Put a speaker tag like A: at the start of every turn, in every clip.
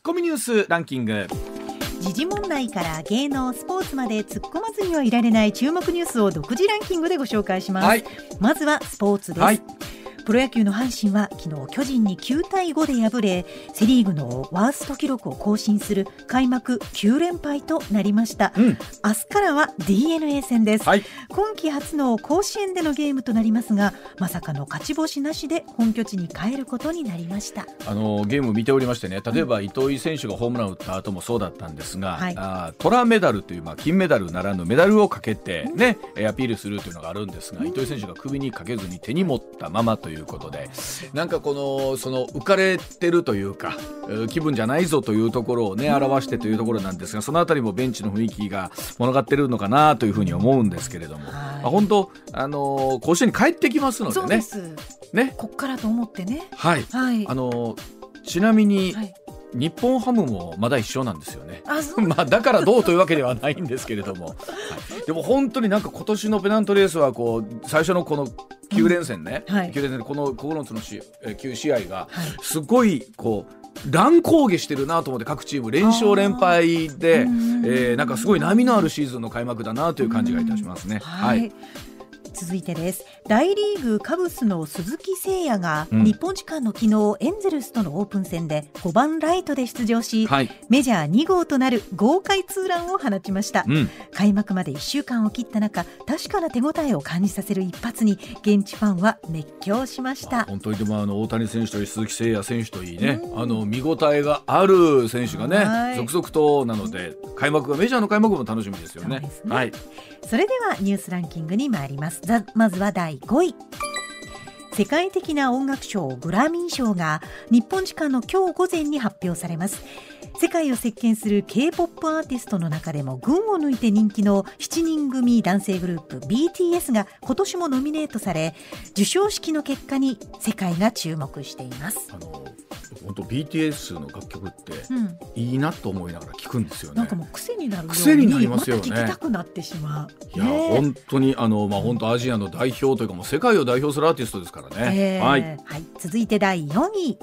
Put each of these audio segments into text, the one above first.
A: ッコミニュースランキング。
B: 時事問題から芸能スポーツまで突っ込まずにはいられない注目ニュースを独自ランキングでご紹介します、
A: はい。
B: まずはスポーツです、
A: はい
B: プロ野球の阪神は昨日巨人に9対5で敗れセ・リーグのワースト記録を更新する開幕9連敗となりました、
A: うん。
B: 明日からは d n a 戦です、
A: はい。
B: 今季初の甲子園でのゲームとなりますがまさかの勝ち星なしで本拠地に帰ることになりました。
A: あのゲーム見ておりましてね例えば糸井選手がホームランを打った後もそうだったんですが、
B: はい。
A: あートラメダルという、まあ、金メダルならぬメダルをかけて、ねえアピールするというのがあるんですが、糸井選手が首にかけずに手に持ったままということでなんかこのその浮かれてるというかえー気分じゃないぞというところをね表してというところなんですがそのあたりもベンチの雰囲気が物語ってるのかなというふうに思うんですけれども、
B: はい。
A: まあ、本当、あのー甲子園に帰ってきますのでね。
B: です。
A: ね
B: こっからと思ってね。
A: はい。
B: はい。
A: あのちなみに、
B: はい
A: 日本ハムもまだ一緒なんですよね。まあだからどうというわけではないんですけれども、はい、でも本当になんか今年のペナントレースはこう最初のこの9連戦ね、
B: うん。はい。
A: 9連戦この9つのしえー9試合が
B: はい。
A: すごいこう乱高下してるなと思って各チーム連勝連敗で、
B: うん
A: えーなんかすごい波のあるシーズンの開幕だなという感じがいたしますね。
B: は、
A: はい。い。
B: 続いてです大リーグカブスの鈴木誠也が、
A: うん。
B: 日本時間の昨日エンゼルスとのオープン戦で5番ライトで出場し、
A: はい。
B: メジャー2号となる豪快ツーランを放ちました、
A: うん。
B: 開幕まで1週間を切った中確かな手応えを感じさせる一発に現地ファンは熱狂しました。
A: 本当に。でもあの大谷選手といい鈴木誠也選手といいね、
B: うん。
A: あの見応えがある選手がね、
B: はい。
A: 続々となので開幕がメジャーの開幕も楽しみですよね。
B: ね。
A: はい。
B: それではニュースランキングに参ります。ざまずは第5位世界的な音楽賞グラミー賞が日本時間の今日午前に発表されます。世界を席巻する K-POP アーティストの中でも群を抜いて人気の7人組男性グループ BTS が今年もノミネートされ授賞式の結果に世界が注目しています、
A: あの本当 BTS の楽曲って
B: うん、
A: いいなと思いながら聞くんですよね。
B: なんかもう癖になるように
A: 癖になりますよね。
B: また聞きたくなってしまう。
A: いや、本当にあのまあ本当アジアの代表というかもう世界を代表するアーティストですからね、
B: えー
A: はい。
B: はい、続いて第4位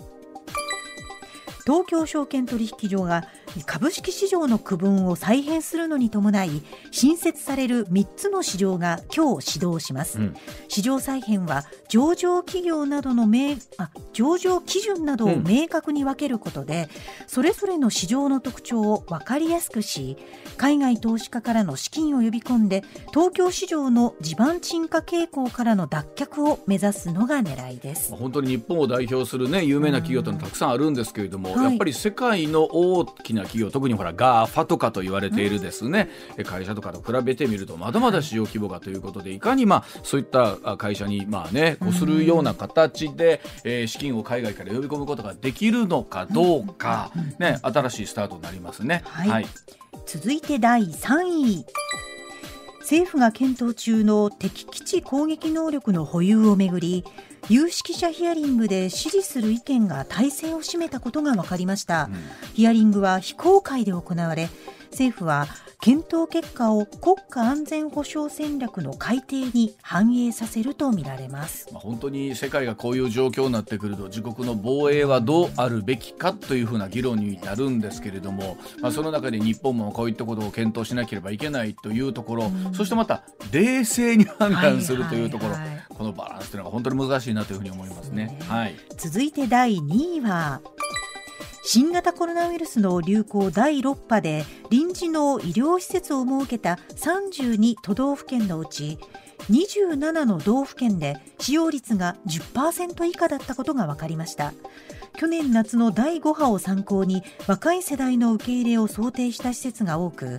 B: 東京証券取引所が株式市場の区分を再編するのに伴い新設される3つの市場が今日始動します、
A: うん。
B: 市場再編は上場企業などの明あ上場基準などを明確に分けることで、それぞれの市場の特徴を分かりやすくし海外投資家からの資金を呼び込んで東京市場の地盤沈下傾向からの脱却を目指すのが狙いです。
A: まあ本当に日本を代表するね有名な企業というのはたくさんあるんですけれども、
B: はい。
A: やっぱり世界の大きな企業特にほら GAFA とかと言われているですね、え会社とかと比べてみるとまだまだ市場規模がということでいかにまあそういったあ会社にまあねこうするような形で、えー資金を海外から呼び込むことができるのかどうか、ね、新しいスタートになりますね。
B: はい。続いて第3位。政府が検討中の敵基地攻撃能力の保有をめぐり有識者ヒアリングで支持する意見が大勢を占めたことが分かりました、ヒアリングは非公開で行われ政府は検討結果を国家安全保障戦略の改定に反映させるとみられます。
A: まあ、本当に世界がこういう状況になってくると自国の防衛はどうあるべきかというふうな議論になるんですけれども、まあ、その中で日本もこういったことを検討しなければいけないというところ、そしてまた冷静に判断するというところ、
B: はいはいはい
A: このバランスというのが本当に難しいなというふうに思いますね。
B: そうね。
A: はい。
B: 続いて第2位は新型コロナウイルスの流行第6波で臨時の医療施設を設けた32都道府県のうち27の道府県で使用率が10%以下だったことが分かりました。去年夏の第5波を参考に若い世代の受け入れを想定した施設が多く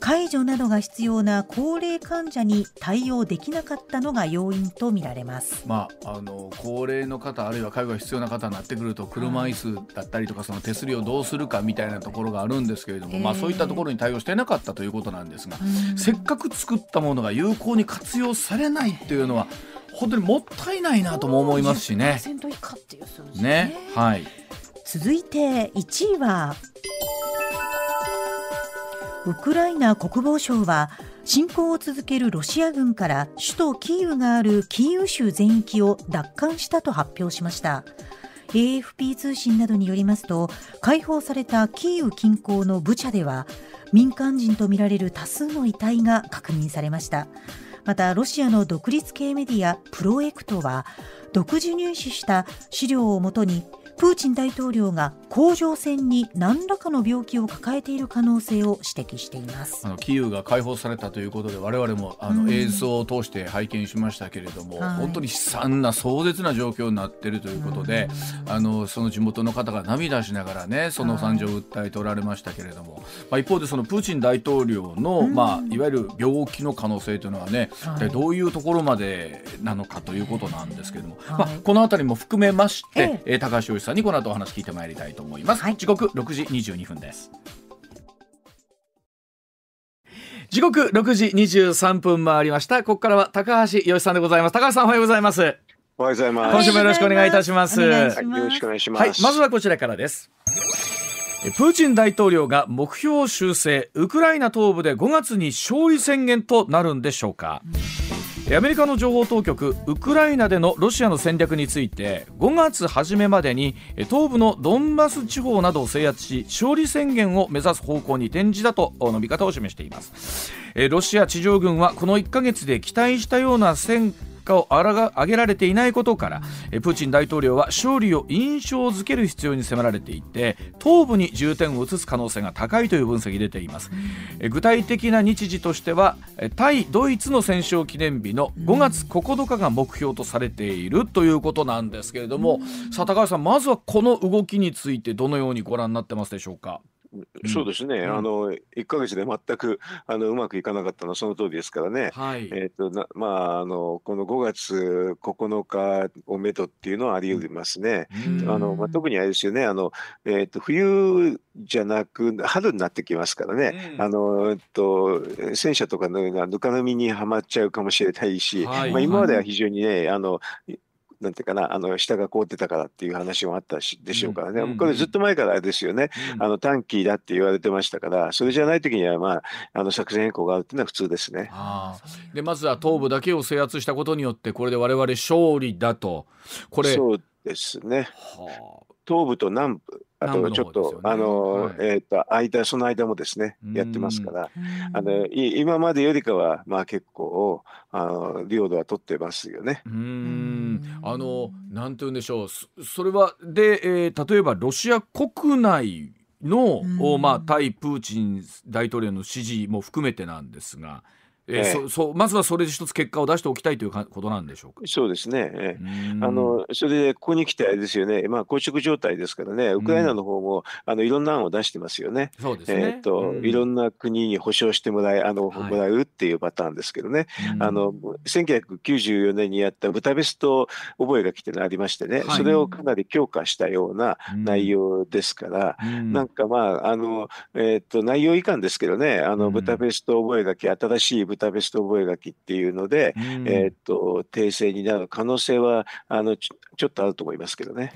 B: 介助などが必要な高齢患者に対応できなかったのが要因とみられます。
A: まあ、あの高齢の方あるいは介護が必要な方になってくると車椅子だったりとかその手すりをどうするかみたいなところがあるんですけれども、
B: えー
A: まあ、そういったところに対応していなかったということなんですが、
B: うん。
A: せっかく作ったものが有効に活用されないっていうのは本当にもったいないなとも思いますしね。
B: 10%以下っていう数字
A: ね。はい、
B: 続いて1位はウクライナ国防省は侵攻を続けるロシア軍から首都キーウがあるキーウ州全域を奪還したと発表しました。AFP 通信などによりますと解放されたキーウ近郊のブチャでは民間人とみられる多数の遺体が確認されました。またロシアの独立系メディアプロエクトは独自入手した資料をもとにプーチン大統領が甲状腺に何らかの病気を抱えている可能性を指摘しています。
A: あのキーウが解放されたということで我々もあの映像を通して拝見しましたけれども、うん、本当に悲惨な壮絶な状況になっているということで、あのその地元の方が涙しながらねその惨状を訴えておられましたけれども、まあ、一方でそのプーチン大統領の、まあ、いわゆる病気の可能性というのはね、はい、どういうところまでなのかということなんですけれども、はい、まあ、この辺りも含めまして、ええ。高橋さんにこの後お話聞いてまいりたいと思います、はい、時刻6時22分です。時刻6時23分回りました。ここからは高橋洋さんでございます。高橋さんおはようございます。
C: おはようございます。
A: 今週もよろしくお願いいたします。よろ
C: しくお願いします、はい、
A: まずはこちらからです。プーチン大統領が目標修正ウクライナ東部で5月に勝利宣言となるんでしょうか、アメリカの情報当局ウクライナでのロシアの戦略について5月初めまでに東部のドンバス地方などを制圧し勝利宣言を目指す方向に転じたとの見方を示しています。ロシア地上軍はこの1ヶ月で期待したような戦果を挙げられていないことからプーチン大統領は勝利を印象づける必要に迫られていて東部に重点を移す可能性が高いという分析が出ています。具体的な日時としては対ドイツの戦勝記念日の5月9日が目標とされているということなんですけれどもさあ高橋さんまずはこの動きについてどのようにご覧になってますでしょうか？
C: そうですね、うん、あの1か月で全くあのうまくいかなかったのはその通りですからね、はい、えーとなまあ、あのこの5月9日をめどっていうのはあり得ますね。あのまあ、特にあれですよね。あの、えーと、冬じゃなく春になってきますからね、あのえっと、戦車とかのようなぬかるみにはまっちゃうかもしれないし、はい、まあ、今までは非常にねあのなんていうかな、あの、下が凍ってたからっていう話もあったし、でしょうからね。うん、これずっと前からですよね。うん、あの、短期だって言われてましたから、それじゃない時には、まあ、あの、作戦変更があるっていうのは普通ですね。
A: で、まずは東部だけを制圧したことによって、これで我々勝利だと。これ。
C: そうですね。はあ、東部と南部。あとちょっと、ね、あの、はい、えっ、ー、と間その間もですねやってますから。あの今までよりかはまあ結構あの領土は取ってますよね。
A: うん。あのなんて言うんでしょう。それはで、えー、例えばロシア国内の、まあ、対プーチン大統領の支持も含めてなんですが。えー、そそまずはそれで一つ結果を出しておきたいということなんでしょうか？
C: そうですね。えー、あのそれでここに来てあれですよね。まあ硬直状態ですからね。ウクライナの方もあのいろんな案を出してますよね。
A: そうですね。
C: えっ、と、いろんな国に保証してもらえあの、はい、もらうっていうパターンですけどね。あの1994年にやったブタペスト覚書ってのありましてね、はい、それをかなり強化したような内容ですから、なんかまああのえっ、と内容いかんですけどね。あのブタペスト覚書新しいブタベスト覚書っていうので、うん、えー、っと訂正になる可能性はあのちょっとあると思いますけどね。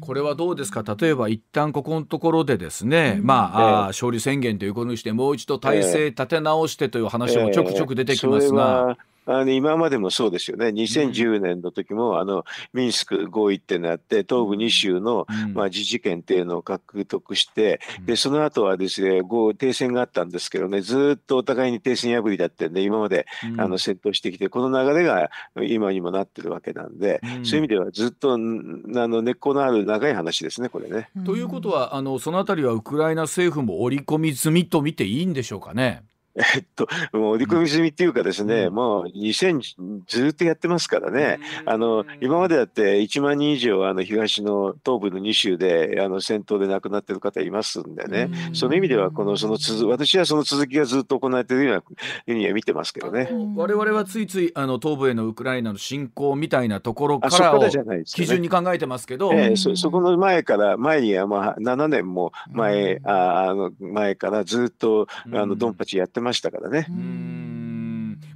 A: これはどうですか？例えば一旦ここのところでですね、うん、まあ、えー、勝利宣言ということにしてもう一度体制立て直してという話もちょくちょく出てきますが。えー
C: あの今までもそうですよね、2010年の時も、うん、あのミンスク合意っていうのがあって、東部2州の、うん、まあ、自治権っていうのを獲得して、うん、でその後はですね合停戦があったんですけどね、ずっとお互いに停戦破りだったんで、今まで、あの戦闘してきて、この流れが今にもなってるわけなんで、そういう意味ではずっとあの根っこのある長い話ですね、これね。
A: ということは、あのそのあたりはウクライナ政府も織り込み済みと見ていいんでしょうかね。
C: えっと、もう織り込み済みっていうかですね、うん、もう2000ずっとやってますからね、うん、あの今までだって1万人以上あの東の東部の2州であの戦闘で亡くなってる方いますんでね、うん、その意味ではこのその続私はその続きがずっと行われているようなふうには見てますけどね。
A: 我々はついついあの東部へのウクライナの侵攻みたいなところからを基準に考えてますけど、
C: えー、そそこの前から前にはまあ7年も前、ああの前からずっとあのドンパチやってますましたからね。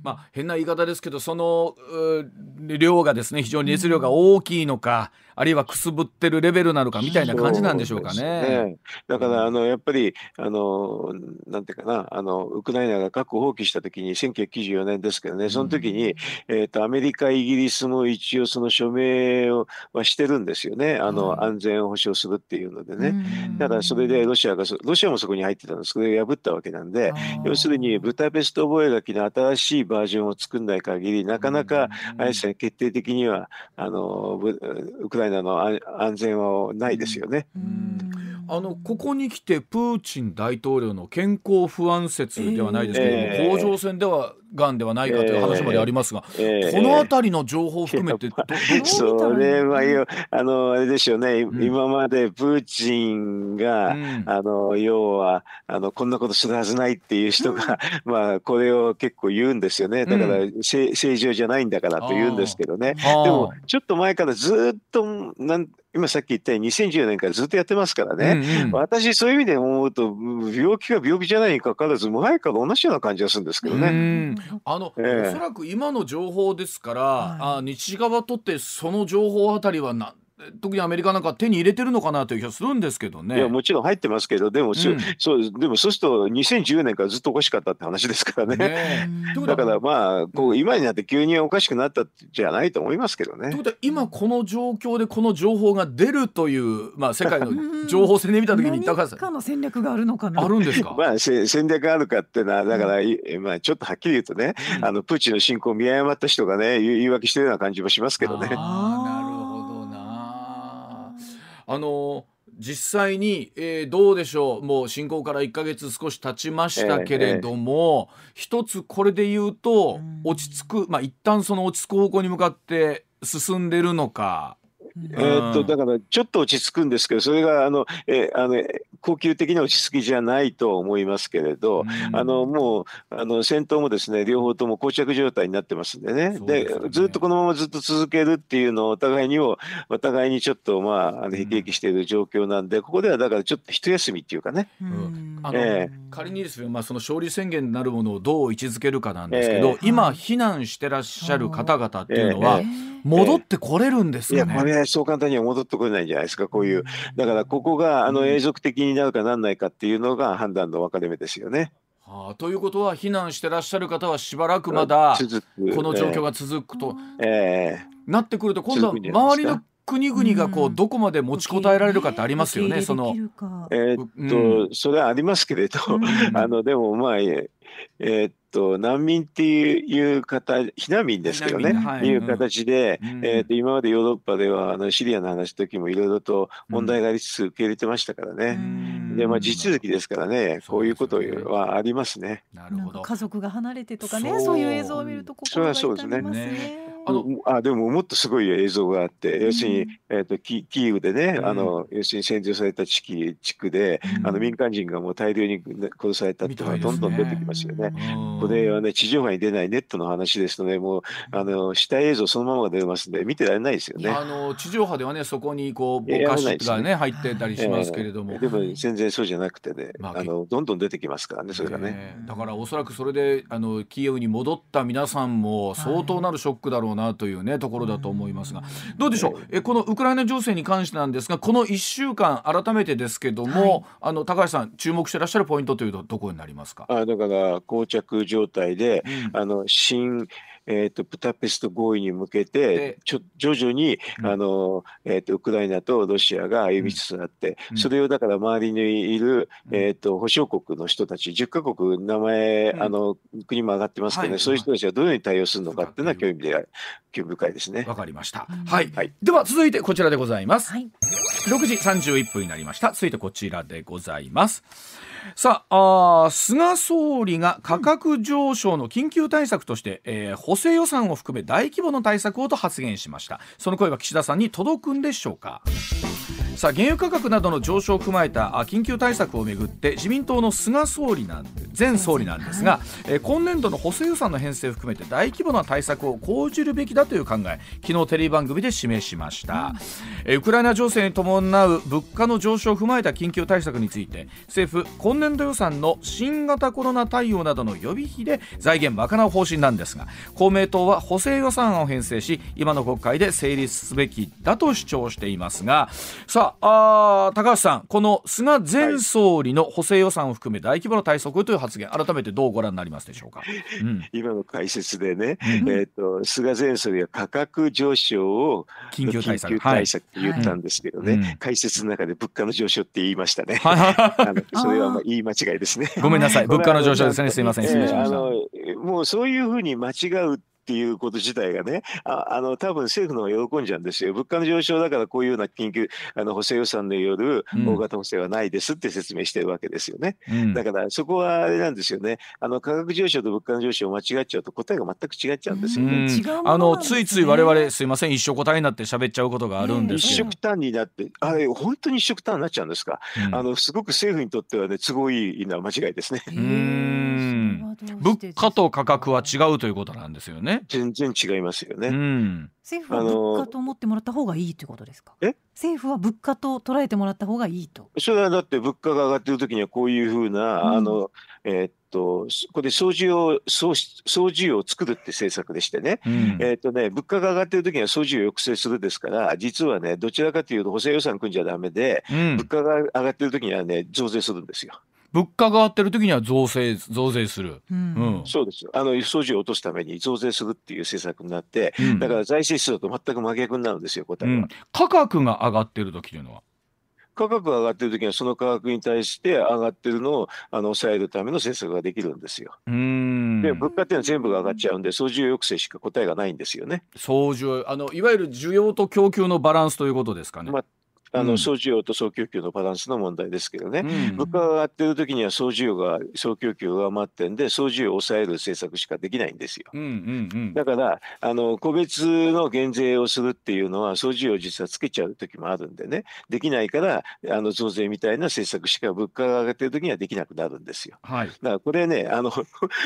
A: まあ、変な言い方ですけどその量がですね非常に熱量が大きいのか、あるいはくすぶってるレベルなのかみたいな感じなんでしょうかね。ね。
C: だからあのやっぱりあのなんていうかなあのウクライナが核を放棄した時に1994年ですけどねその時に、えーと、アメリカイギリスも一応その署名をはしてるんですよね。あの、安全を保障するっていうのでね。ただそれでロシアがロシアもそこに入ってたんです。それを破ったわけなんで要するにブタペスト覚書の新しいバージョンを作んない限りなかなかあれですね決定的にはあのウクライナの安全はないですよね。
A: あのここに来てプーチン大統領の健康不安説ではないですけども、えー、甲状腺ではがんではないかという話までありますが、えー、この辺りの情報を含めて
C: それはあのあれでしょうね、うん、今までプーチンが、うん、あの要はあのこんなことするはずないっていう人が、うん、まあこれを結構言うんですよね。だから、正常じゃないんだからと言うんですけどね。でもちょっと前からずっとなん今さっき言ったように2010年からずっとやってますからね、うんうん、私そういう意味で思うと病気が病気じゃないにかかわらず前から同じような感じがするんですけどね。
A: あの、えー、おそらく今の情報ですから、はい、あ西側とってその情報あたりはな特にアメリカなんか手に入れてるのかなという気がするんですけどね。
C: いやもちろん入ってますけどでも、うん、そうでもそうすると2010年からずっとおかしかったって話ですからね。ね だからまあこう今になって急におかしくなったじゃないと思いますけどね。
A: ということは今この状況でこの情報が出るという、まあ、世界の情報戦で見た時に高橋
B: さん。何かの戦略があるのかな。
A: あるんですか？
C: まあ戦略があるかっていうのはだから、うん、まあちょっとはっきり言うとね、うん、あのプーチンの侵攻を見誤った人がね言い訳してるような感じもしますけどね。
A: ああの実際に、えー、どうでしょう。もう侵攻から1か月少し経ちましたけれども、えーえー、一つこれで言うと落ち着く。まあ一旦その落ち着く方向に向かって進んでるのか。
C: えっとだからちょっと落ち着くんですけどそれがあの、えあの恒久的な落ち着きじゃないと思いますけれど、あのもうあの戦闘もですね両方とも膠着状態になってますんでね。で、ね、ずっとこのままずっと続けるっていうのをお互いにもお互いにちょっとまああの辟易している状況なんで、ここではだからちょっと一休みっていうかね。
A: うん。あの、えー、仮にですね、まあ、その勝利宣言なるものをどう位置づけるかなんですけど、えー、今避難してらっしゃる方々っていうのは、えー戻ってこれるんですか、ね、
C: いやこれはそう簡単には戻ってこれないんじゃないですかこういう。だからここがあの永続的になるかなんないかっていうのが判断の分かれ目ですよね。
A: はあ、ということは避難してらっしゃる方はしばらくまだこの状況が続くと、えー、なってくると今度は周りの国々がこうどこまで持ちこたえられるかってありますよね。その。
C: えー、っと、うん、それはありますけれど、あのでもまあえー、っと難民っていう方避難民ですけどね、はい、いう形で、うん、えー、と今までヨーロッパではあのシリアの話の時もいろいろと問題がありつつ受け入れてましたからね、うん、でまあ、地続きですからねこういうことはありますね。
B: なるほど。家族が離れてとかねそう。いう映像を見ると心が痛みますね。ね
C: あのあでももっとすごい映像があって、要するに、えーと、キキーウでね、あの要するに占領された地域地区で、あの民間人がもう大量に殺されたっていうのがどんどん出てきますよね。これはね、地上波に出ないネットの話ですので、もう、あの、死体映像そのままが出ますんで、見てられないですよね。
A: あの、地上波ではね、そこに、こう、ぼかしがね、入ってたりしますけれども。
C: えー、でも、全然そうじゃなくてね、まあ、あの、どんどん出てきますからね、それがね。
A: だから、おそらくそれで、あの、キーウに戻った皆さんも、相当なるショックだろうなというね、ところだと思いますが。どうでしょう、え、このウクライナ情勢に関してなんですが、この1週間、改めてですけども、はい、あの、高橋さん、注目してらっしゃるポイントというと、どこになりますか？
C: あ、だから、膠着状態で、うん、あの新えーと、ブタペスト合意に向けてちょ徐々に、うん、あのえーと、ウクライナとロシアが歩みつつあって、うん、それをだから周りにいる、うん、えーと、保証国の人たち10か国名前、あの国も上がってますけどね、はい、そういう人たちはどのように対応するのかっていうのは興味で興味深いですね。
A: わかりました、はい、はい、では続いてこちらでございます。はい、6時31分になりました。続いてこちらでございます。さああ菅総理が価格上昇の緊急対策として、えー、補正予算を含め大規模な対策をと発言しましたその声は岸田さんに届くんでしょうかさあ原油価格などの上昇を踏まえた緊急対策をめぐって自民党の菅総理なん前総理なんですが、はい、え今年度の補正予算の編成を含めて大規模な対策を講じるべきだという考え昨日テレビ番組で示しました、うん、ウクライナ情勢に伴う物価の上昇を踏まえた緊急対策について政府今年度予算の新型コロナ対応などの予備費で財源賄う方針なんですが公明党は補正予算案を編成し今の国会で成立すべきだと主張していますがさああ高橋さんこの菅前総理の補正予算を含め大規模な対策という発言改めてどうご覧になりますでしょうか、
C: うん、今の解説でね、うん、えーと、菅前総理は価格上昇を
A: 緊急対策
C: 対策って言ったんですけどね、はい、解説の中で物価の上昇って言いましたね。あのそれはまあ言い間違いですね。
A: ごめんなさい、物価の上昇ですね。すみません、失礼しました。
C: えー、もうそういうふうに間違うっていうこと自体がね、ああの多分政府の方が喜んじゃうんですよ。物価の上昇だからこういうような緊急あの補正予算による大型補正はないですって説明してるわけですよね。うん、だからそこはあれなんですよね。あの価格上昇と物価の上昇を間違っちゃうと答えが全く違っちゃうんですよね。
A: うん、あのついつい我々すいません一緒答えになって喋っちゃうことがあるんです
C: 一色単になってあれ本当に一色単になっちゃうんですか？うん、あのすごく政府にとってはね都合いいのは間違いですね。
A: 物価と価格は違うということなんですよね。
C: 全然違いますよね。う
B: ん、政府は物価と思ってもらった方がいいということですか？
C: え？
B: 政府は物価と捉えてもらった方がいいと。
C: それはだって物価が上がってる時にはこういうふうな、うん、あのえー、っとこれ総需要総総需要を作るって政策でしてね、うん、えー、っとね物価が上がってる時には総需要を抑制するですから実はねどちらかというと補正予算組んじゃダメで、うん、物価が上がってる時にはね増税するんですよ。
A: 物価が上がってる時には増税増税する、
C: うん、そうですあの輸送費を落とすために増税するっていう政策になって、うん、だから財政出動と全く真逆になるんですよ答えは、うん、
A: 価格が上がってる時というのは？
C: 価格が上がってる時にはその価格に対して上がってるのをあの抑えるための政策ができるんですよ。で物価っていうのは全部が上がっちゃうんで総需要抑制しか答えがないんですよね。
A: 総需要あのいわゆる需要と供給のバランスということですかね。まあ
C: あの総需要と総供給のバランスの問題ですけどね、うん、物価が上がってる時には総需要が総供給が上回ってんで総需要を抑える政策しかできないんですよ、うんうんうん、だからあの個別の減税をするっていうのは総需要を実はつけちゃう時もあるんでね。できないからあの増税みたいな政策しか物価が上がってる時にはできなくなるんですよ、はい、だからこれねあの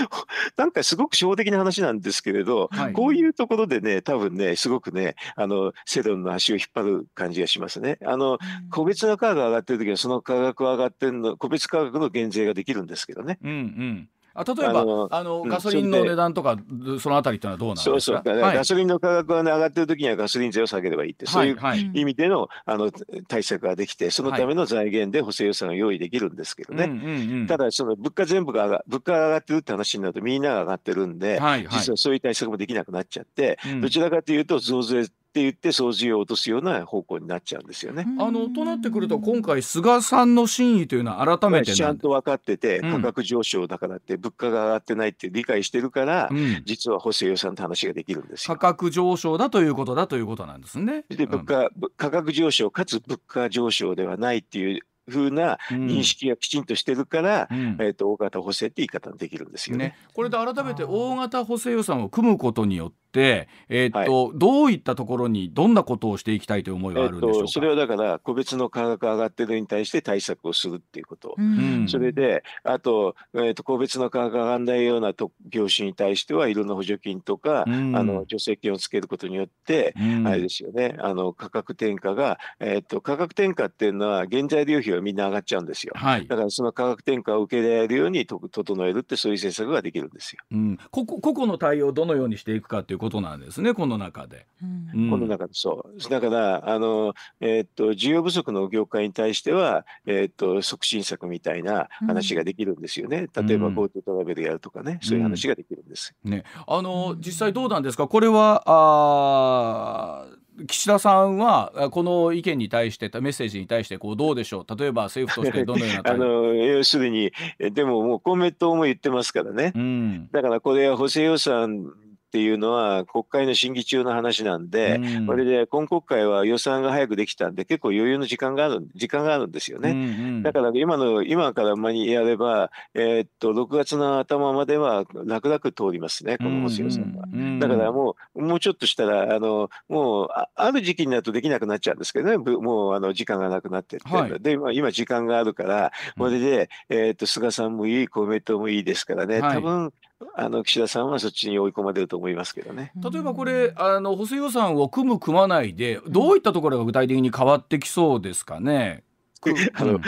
C: なんかすごく初歩的な話なんですけれど、はい、こういうところでね多分ねすごくねあのセドンの足を引っ張る感じがしますね。あの、個別の価格が上がってる時はその価格上がってるの個別価格の減税ができるんですけどね。
A: うんうん。あ例えばあのガソリンの値段とか、うん、そのあたりっていうのはどうなんですか？そうそう、
C: はい、ガソリンの価格が、ね、上がってる時にはガソリン税を下げればいいって、そういう意味でのあの対策ができてそのための財源で補正予算を用意できるんですけどね、はい、ただその物価全部が上が物価が上がってるって話になるとみんなが上がってるんで、はいはい、実はそういう対策もできなくなっちゃって、うん、どちらかというと増税って言って掃除を落とすような方向になっちゃうんですよね。
A: あのとなってくると今回菅さんの真意というのは改めて
C: ちゃん。と分かってて価格上昇だからって物価が上がってないって理解してるから、うん、実は補正予算って話ができるんです
A: 価格上昇だということだということなんですね。
C: で物価、うん、価格上昇かつ物価上昇ではないっていうふうな認識がきちんとしてるから、うん、えーと、大型補正って言い方できるんですよね。ね。
A: これで改めて大型補正予算を組むことによって、えーと、はい、どういったところにどんなことをしていきたいという思いがあるんでしょうか、えー、
C: それはだから個別の価格が上がってるに対して対策をするっていうこと、うん、それであと,、えーと、個別の価格が上がらないような業種に対してはいろんな補助金とか、うん、あの助成金をつけることによって、うん、あれですよね。あの価格転嫁が、えー、と価格転嫁っていうのは原材料費はみんな上がっちゃうんですよ、はい、だからその価格転嫁を受け入れられるように整えるってそういう政策ができるんですよ、
A: うん、個々の対応をどのようにしていくかということなんですねこの中で、
C: うん、この中でそう。だからあの、えー、っと需要不足の業界に対しては、えー、っと促進策みたいな話ができるんですよね、うん、例えば GoTo トラベルやるとかね、そういう話ができるんです、
A: ね、あの実際どうなんですか？これはあ岸田さんはこの意見に対してメッセージに対してこうどうでしょう？例えば政府としてどのような あ
C: の要するにでももう公明党も言ってますからね、うん、だからこれは補正予算っっていうのは国会の審議中の話なんで、うん、これで今国会は予算が早くできたんで結構余裕の時間がある時間があるんですよね。うんうん、だから今の今から間にやれば、えー、っと6月の頭までは楽々通りますねこの補正予算は。うんうん、だからもうもうちょっとしたらあのもうある時期になるとできなくなっちゃうんですけどねもうあの時間がなくなってって、はい、で今今時間があるからこれで、えー、っと菅さんもいい公明党もいいですからね、はい、多分あの岸田さんはそっちに追い込まれると思いますけどね。
A: 例えばこれあの補正予算を組む組まないでどういったところが具体的に変わってきそうですかね？
C: あの、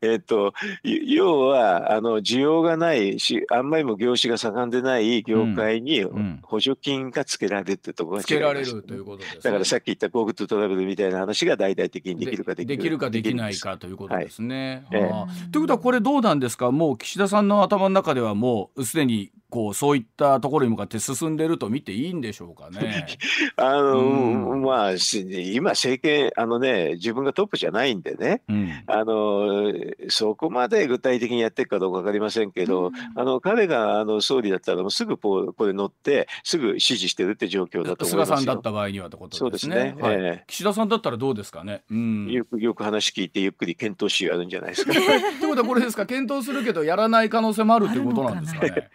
C: えっ、と、要は、あの、需要がないし、あんまりも業種が盛んでない業界に補助金がつけられるってところが
A: つけられるということです、
C: ね、だからさっき言った GoTo トラベルみたいな話が大々的にできるか
A: できるできるかできないかということですね。ということはこれどうなんですか？もう岸田さんの頭の中ではもうすでにこうそういったところに向かって進んでると見ていいんでしょうかね。
C: あの、うん、まあ今政権あのね自分がトップじゃないんでね、うん、あのそこまで具体的にやっていくかどうか分かりませんけど、うん、あの彼があの総理だったらもうすぐここれ乗ってすぐ指示してるって状況だと思います
A: 菅さんだった場合にはってことですね。そうですね、はい、えー、岸田さんだったらどうですかね。
C: うん、よくよく話聞いてゆっくり検討しやるんじゃないですか。
A: ということはこれですか？検討するけどやらない可能性もあるっていうことなんですかね。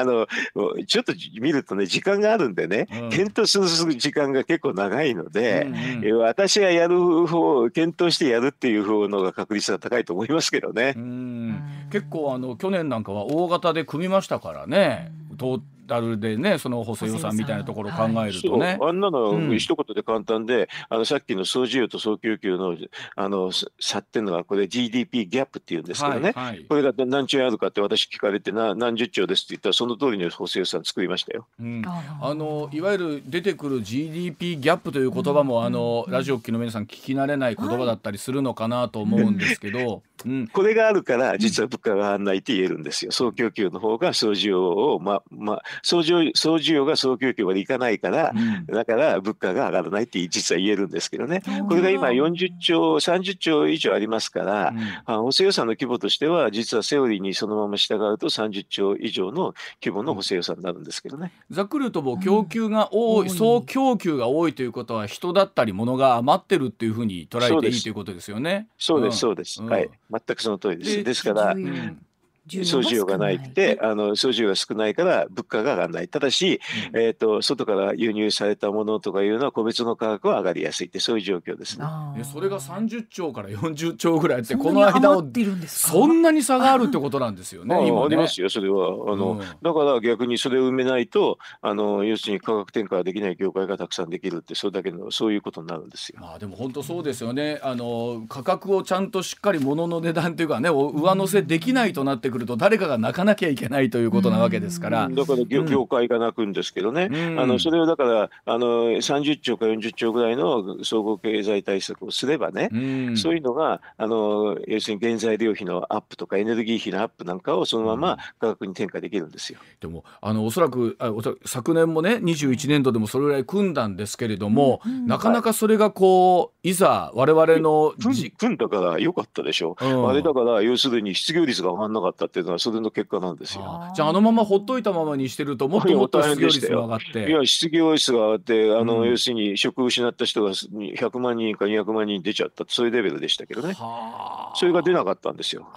C: あのちょっと見るとね時間があるんでね、うん、検討する時間が結構長いので、うんうん、私がやる方検討してやるっていう方のが確率が高いと思いますけどね。
A: 結構あの去年なんかは大型で組みましたからね。タルでねその補正予算みたいなところを考えるとね。
C: あんなの一言で簡単で、あのさっきの総需要と総供給のあの差っていうのはこれ GDP ギャップっていうんですけどね、はいはい、これが何兆円あるかって私聞かれてな何十兆ですって言ったらその通りの補正予算作りましたよ。
A: うん、あのいわゆる出てくる GDP ギャップという言葉も、うん、あのラジオ機の皆さん聞き慣れない言葉だったりするのかなと思うんですけど。
C: うん、これがあるから実は物価が上がらないって言えるんですよ。総供給の方が総需要をまま総需総需要が総供給までいかないから、うん、だから物価が上がらないって実は言えるんですけどね。これが今40兆30兆以上ありますから、うん、補正予算の規模としては実はセオリーにそのまま従うと30兆以上の規模の補正予算になるんですけどね。
A: ざっくり言うともう供給が多い、総供給が多いということは人だったり物が余ってるっていうふうに捉えていいということですよね。
C: そうです。そうです、はい。全くその通りです。ですから、総需要がないって、あの総需要が少ないから物価が上がらない。ただし、うん、えっ、ー、と外から輸入されたものとかいうのは個別の価格は上がりやすいってそういう状況ですね。
A: それが30兆から40兆ぐらいってこの間をそんなに差があるってことなんですよね。
C: 今ねありますよそれはあの、うん、だから逆にそれを埋めないとあの要するに価格転嫁ができない業界がたくさんできるってそれだけのそういうことになるんですよ。
A: まあでも本当そうですよね。あの価格をちゃんとしっかり物の値段というかね上乗せできないとなってくると誰かが泣かなきゃいけないということなわけですから。
C: だから業,、業界が泣くんですけどね、あのそれをだからあの30兆か40兆ぐらいの総合経済対策をすればね、そういうのがあの要するに原材料費のアップとかエネルギー費のアップなんかをそのまま価格に転嫁できるんですよ。
A: でもあのおそらくあ昨年もね21年度でもそれぐらい組んだんですけれども、なかなかそれがこういざ我々の
C: 組んだから良かったでしょ、うん、あれだから要するに失業率が上がらなかったっていうのはそれの結果なんですよ。
A: じゃああのままほっといたままにしてるともっともっと失業率が上がって。
C: いや失業率が上がってあの、うん、要するに職を失った人が100万人か200万人出ちゃったそういうレベルでしたけどね。それが出なかったんですよ。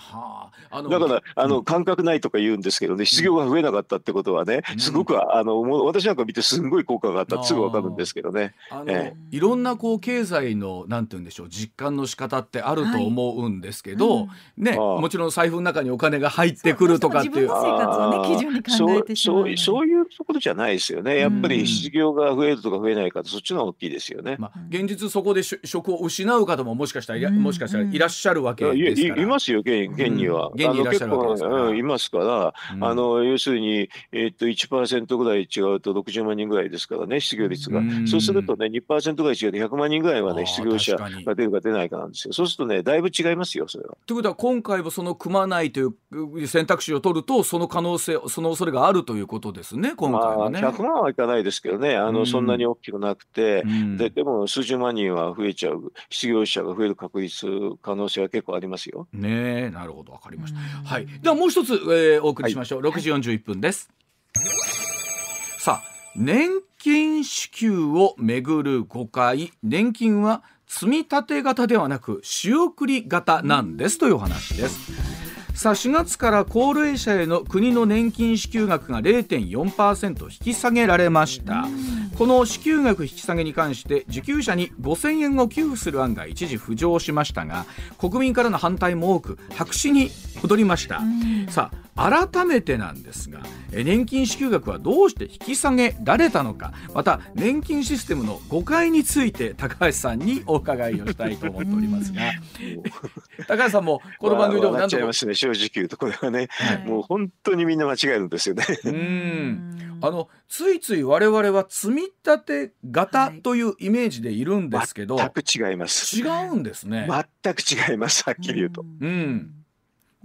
C: だからあの、感覚ないとか言うんですけどね失業が増えなかったってことはね、すごくあの私なんか見てすごい効果があったすぐ分かるんですけどね。
A: ええ、いろんなこう経済のなんて言うんでしょう実感の仕方ってあると思うんですけど、はいうん、ねもちろん財布の中にお金が入ってくるとかっていう。
B: 生活をね基準に考えてしま
C: うそうそういうところじゃないですよね。やっぱり失業が増えるとか増えないかそっちの方が大きいですよね、まあ、
A: 現実そこで職を失う方ももしかしたらもしかしたらいらっしゃるわけですから。
C: いますよ現現には、
A: 現にいらっしゃるわけですから、
C: うん、いますから、あの要するに、えー、っと1%ぐらい違うと60万人ぐらいですからね失業率が、そうするとね2%ぐらい違うと100万人ぐらいはね失業者が出るか出ないかなんですよ。そうするとねだいぶ違いますよそれは。
A: ということは今回もその組まないという選択肢を取るとその可能性その恐れがあるということですね今回はね。
C: まあ、100万はいかないですけどねあの、うん、そんなに大きくなくて、うん、ででも数十万人は増えちゃう失業者が増える確率可能性は結構ありますよ。
A: ねなるほどわかりました。はいではもう一つ、えー、お送りしましょう、はい、6時41分です。さあ年金支給をめぐる誤解年金は積み立て型ではなく仕送り型なんですという話ですさあ4月から高齢者への国の年金支給額が0.4%引き下げられました。この支給額引き下げに関して受給者に5000円を給付する案が一時浮上しましたが国民からの反対も多く白紙に戻りました。さあ改めてなんですが年金支給額はどうして引き下げられたのか。また年金システムの誤解について高橋さんにお伺いをしたいと思っておりますが。高橋さんもこの番組でも
C: 何度も、まあ、正直言うとこれはね、はい、もう本当にみんな間違えるんですよね。
A: うん。あのついつい我々は積み立て型というイメージでいるんですけど、
C: はい、全く違います。
A: 違うんですね。
C: 全く違いますはっきり言うと。
A: うん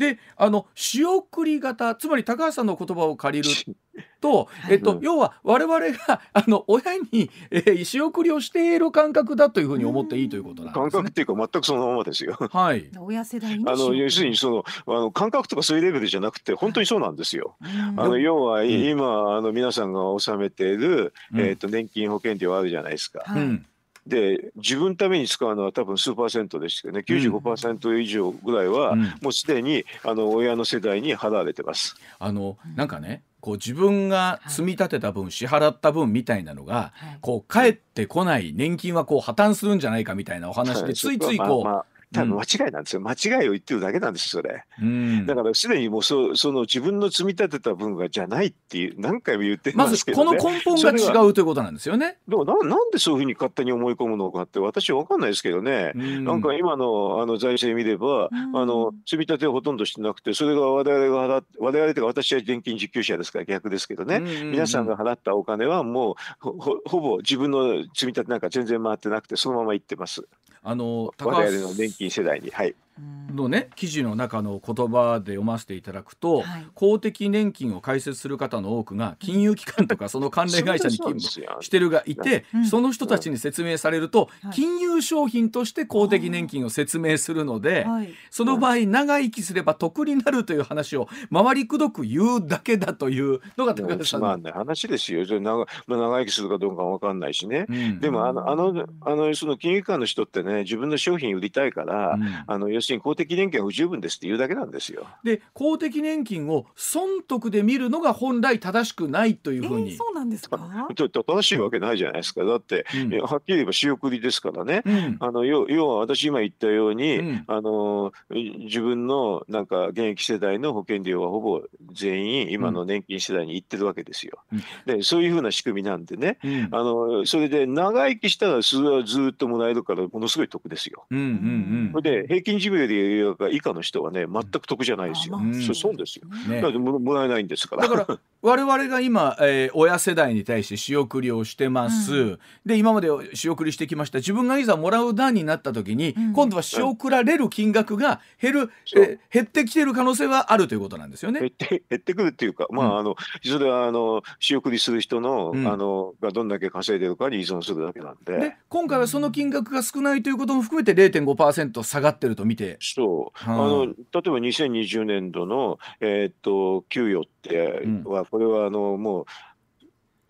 A: であの仕送り型つまり高橋さんの言葉を借りると、えっと、要は我々が あの親に、えー、仕送りをしている感覚だというふうに思っていいということなんです、ね、
C: 感覚っていうか全くそのままですよ。
A: はい。
B: 親世代
C: あの要するにそのあの感覚とかそういうレベルじゃなくて本当にそうなんですよ。あの要は、今あの皆さんが納めている、えっ、と年金保険料あるじゃないですか。うんで自分ために使うのは多分数パーセントですけどね。95%以上ぐらいはもうすでにあの親の世代に払われてます。
A: あのなんかねこう自分が積み立てた分、はい、支払った分みたいなのが、はい、こう返ってこない年金はこう破綻するんじゃないかみたいなお話でついついこう、まあまあ
C: 多分間違いなんですよ、うん、間違いを言ってるだけなんですそれ、うん、だからすでにもうそその自分の積み立てた分がじゃないっていう何回も言ってますけど、
A: ね、まずこの根本が違うということなんですよね。
C: でもななんでそういうふうに勝手に思い込むのかって私は分かんないですけどね、うん、なんか今のあの財政見れば、あの積み立てをほとんどしてなくてそれが我々が払我々というか私は現金受給者ですから逆ですけどね、皆さんが払ったお金はもうほほぼ自分の積み立てなんか全然回ってなくてそのままいってます。あの高橋。の年金世代に、はい、
A: のね記事の中の言葉で読ませていただくと、はい、公的年金を開設する方の多くが金融機関とかその関連会社に勤務してるがいてその人たちに説明されると、金融商品として公的年金を説明するので、はい、その場合長生きすれば得になるという話を回りくどく言うだけだというのが高
C: 橋さんの、ね、話ですよ。長,、まあ、長生きするかどうか分かんないしね、うん、でもあのあのあのその金融機関の人ってね自分の商品売りたいから、うん、あの要するに公的年金は不十分ですって言うだけなんですよ。
A: で公的年金を損得で見るのが本来正しくないというふうに、
B: えー、そうなんですか？
C: 正しいわけないじゃないですか。だって、うん、はっきり言えば仕送りですからね、うん、あの要要は私今言ったように、うん、あの自分のなんか現役世代の保険料はほぼ全員今の年金世代に行ってるわけですよ。でそういうふうな仕組みなんでね、あのそれで長生きしたらそれはずっともらえるからものすごい得ですよ。うんうんうん、それで平均寿命でいう以下の人はね全く得じゃないですよ。うん、そ損ですよ。ね、だももらえないんですから。
A: だから我々が今、えー、親世代に対して仕送りをしてます、うん、で今まで仕送りしてきました。自分がいざもらう段になった時に、うん、今度は仕送られる金額が減る、うん、え減ってきてる可能性はあるということなんですよね。
C: 減って減ってくるっていうか、まああのそれはあの仕送りする人の,、あのがどんだけ稼いでるかに依存するだけなんで。で
A: 今回はその金額が少ないということも含めて0.5%下がってると見て。
C: そう、あ。の例えば2020年度の、えー、っと給与っては、これはあのもう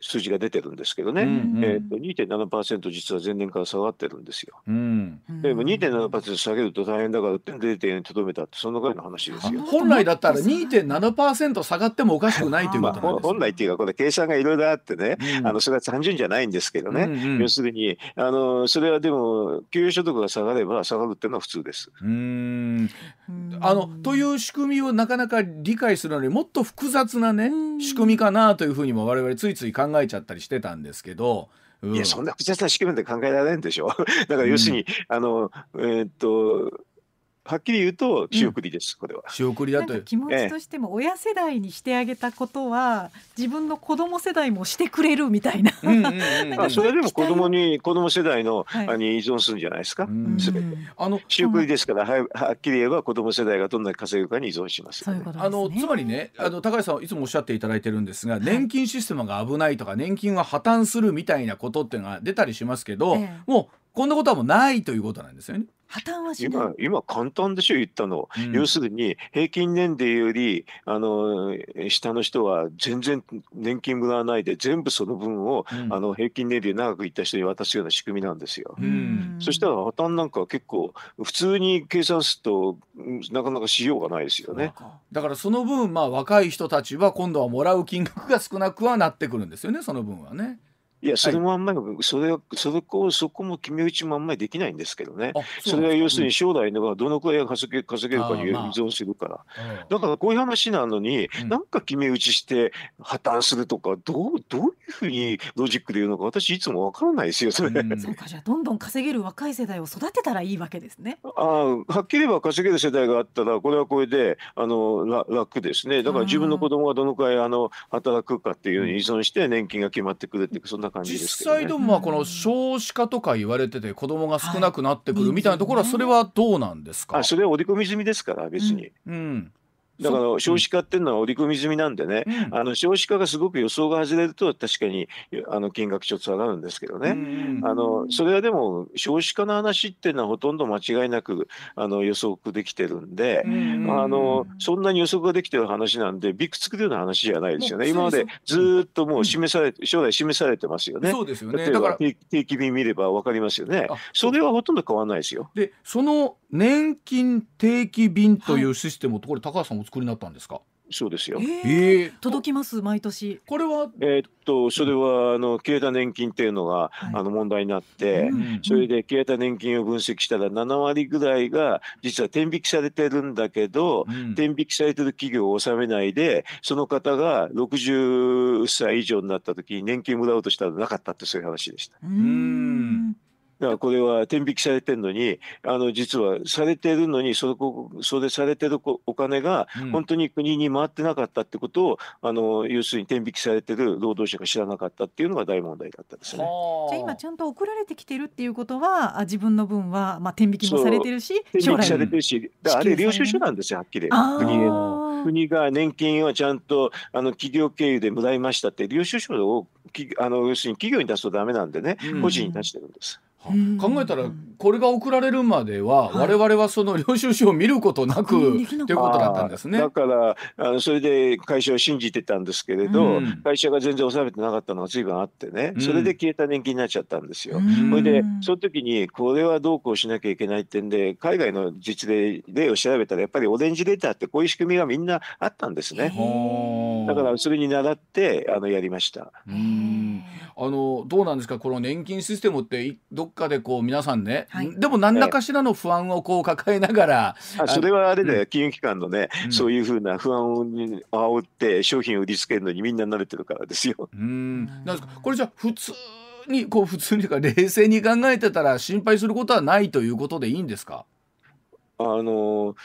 C: 数字が出てるんですけどね、うんうん、えー、と2.7%実は前年から下がってるんですよ。うん、でも2.7%下げると大変だから0.0円とどめたってそんなぐらいの話ですよ。
A: 本来だったら2.7%下がってもおかしくないということなんです、まあ、
C: 本来っていうかこれ計算がいろいろあってね、うん、あのそれは単純じゃないんですけどね、うんうん、要するにあのそれはでも給与所得が下がれば下がるっていうのは普通です。うん。
A: あのという仕組みをなかなか理解するのにもっと複雑なね仕組みかなというふうにも我々ついつい考えちゃったりしてたんですけど。
C: うん、いやそんな複雑な仕組みで考えられないんでしょ だから要するに、うん、あのえー、っとはっきり言うと仕送りです、うん、これは。
A: 仕送りだと。
B: 気持ちとしても親世代にしてあげたことは自分の子供世代もしてくれるみたいな。うんうん
C: うん、それでも子供に子供世代の、はい、に依存するんじゃないですか？あの仕送りですからははっきり言えば子供世代がどんなに稼ぐかに依存します、
B: ね、うう
A: あのつまりねあの高橋さんいつもおっしゃっていただいてるんですが、はい、年金システムが危ないとか年金は破綻するみたいなことっていうのが出たりしますけど、ええ、もうこんなことはもうないということなんですよね。
C: 今今簡単でしょ言ったの、うん、要するに平均年齢よりあの下の人は全然年金もらわないで全部その分を、うん、あの平均年齢長くいった人に渡すような仕組みなんですよ。うん、そしたら破綻なんか結構普通に計算するとなかなかしようがないですよね。
A: だからその分まあ若い人たちは今度はもらう金額が少なくはなってくるんですよねその分はね。
C: いや、それもあんまり、それは、それこ、そこも決め打ちもあんまりできないんですけどね。それは要するに将来のがどのくらい稼げ稼げるかに依存するから。だからこういう話なのに、なんか決め打ちして破綻するとか、どう、どういうふうにロジックで言うのか、私いつもわからないですよ、それ。
B: そうか、じゃあどんどん稼げる若い世代を育てたらいいわけですね。
C: ああ、はっきり言えば稼げる世代があったら、これはこれで、あの、楽ですね。だから自分の子供がどのくらい、あの、働くかっていうのに依存して年金が決まってくるっていう、そんな感じですけど、ね。
A: どもこの少子化とか言われてて子供が少なくなってくるみたいなところはそれはどうなんですか、
C: あそれは織り込み済みですから別に。うん、うんだから少子化っていうのは織り込み済みなんでね、うん、あの少子化がすごく予想が外れると確かにあの金額ちょっと下がるんですけどね、うん、あのそれはでも少子化の話っていうのはほとんど間違いなくあの予測できてるんで、うん、あのそんなに予測ができてる話なんでびくつくるような話じゃないですよね。今までずっともう示されて、将来示されてますよね。
A: そうですよね。だから
C: 定期便見れば分かりますよね。それはほとんど変わらないですよ。
A: でその年金定期便というシステムを、はい、これ高橋さんお作りになったんですか？
C: そうですよ。え
B: ー、届きます毎年。
A: これは？
C: えー、っとそれはあの消えた年金っていうのが、はい、あの問題になって、うん、それで消えた年金を分析したら7割ぐらいが実は転引きされてるんだけど、うん、転引きされてる企業を納めないでその方が60歳以上になった時に年金もらおうとしたらなかったってそういう話でした。うんだからこれは天引きされてるのにあの実はされてるのにそれそれされてるお金が本当に国に回ってなかったってことを、うん、あの要するに天引きされてる労働者が知らなかったっていうのが大問題だったんですね。
B: じゃあ今ちゃんと送られてきてるっていうことは自分の分はまあ天引きもされてるし
C: 天引きされてるしあれ領収書なんですよはっきり。国への。国が年金はちゃんとあの企業経由でもらいましたって領収書をあの要するに企業に出すとダメなんでね、個人に出してるんです。
A: 考えたらこれが送られるまでは我々はその領収書を見ることなくということだったんですね。
C: だからあのそれで会社を信じてたんですけれど、うん、会社が全然納めてなかったのが随分あってね。それで消えた年金になっちゃったんですよ。うん、それでその時にこれはどうこうしなきゃいけないってんで海外の実例例を調べたらやっぱりオレンジレターってこういう仕組みがみんなあったんですね。だからそれに倣ってあのやりました。
A: うん。あのどうなんですか？この年金システムってどっかでこう皆さんね、はい、でも何らかしらの不安をこう抱えながら、
C: あそれはあれだよ、うん、金融機関のね、うん、そういうふうな不安を煽って商品を売りつけるのにみんな慣れてるからですよ。
A: うん。なんですか？これじゃ普通にこう普通にか冷静に考えてたら心配することはないということでいいんですか？
C: あの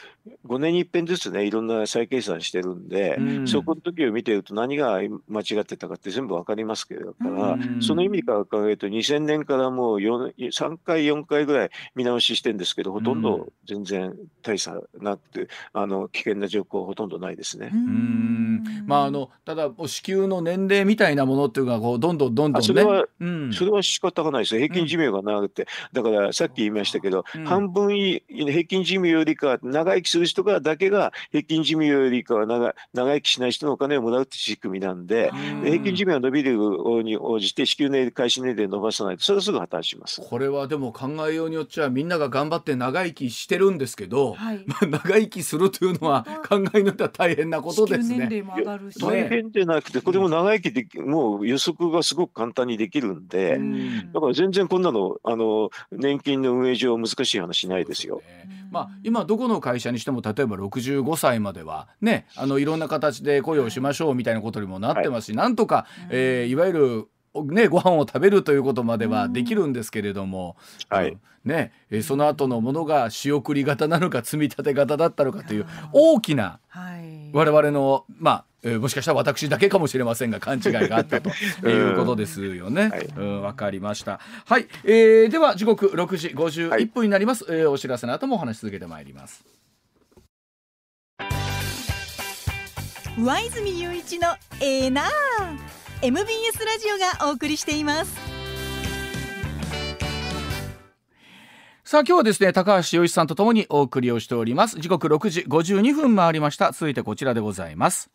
C: 5年に一遍ずつねいろんな再計算してるんで、うん、そこの時を見てると何が間違ってたかって全部分かりますけどから、うん、その意味から考えると2000年からもう3回4回ぐらい見直ししてるんですけどほとんど全然大差なくあの危険な状況はほとんどないですね。
A: まああのただ子宮の年齢みたいなものっていうのがこうどんどんどんどん、ね、
C: それは、うん、それは仕方がないです平均寿命が長くて、だからさっき言いましたけど、半分平均寿命よりか長生きする人がだけが平均寿命よりかは長長生きしない人のお金をもらうって仕組みなんで、平均寿命が伸びるに応じて支給年齢開始年齢伸ばさないとそれはすぐ破綻します。
A: これはでも考えようによっちゃみんなが頑張って長生きしてるんですけど、はい、まあ、長生きするというのは考えによっては大変なことですね。
C: 大変でなくてこれも長生きでもう予測がすごく簡単にできるんで、だから全然こんなのあの年金の運営上難しい話ないですよ。
A: まあ、今どこの会社にしても例えば65歳まではねあのいろんな形で雇用しましょうみたいなことにもなってますし、はい、なんとか、えー、いわゆるね、ご飯を食べるということまではできるんですけれども、
C: はい、
A: ね、えその後のものが仕送り型なのか積み立て型だったのかという大きな我々のまあえー、もしかしたら私だけかもしれませんが勘違いがあったと いうことですよね。はい、うんわかりました。はい、えー、では時刻6時51分になります。はい、えー、お知らせの後もお話し続けてまいります。
B: 上泉雄一のエーナー MBS ラジオがお送りしています。
A: さあ今日はですね高橋洋一さんとともにお送りをしております。時刻6時52分回りました。続いてこちらでございます。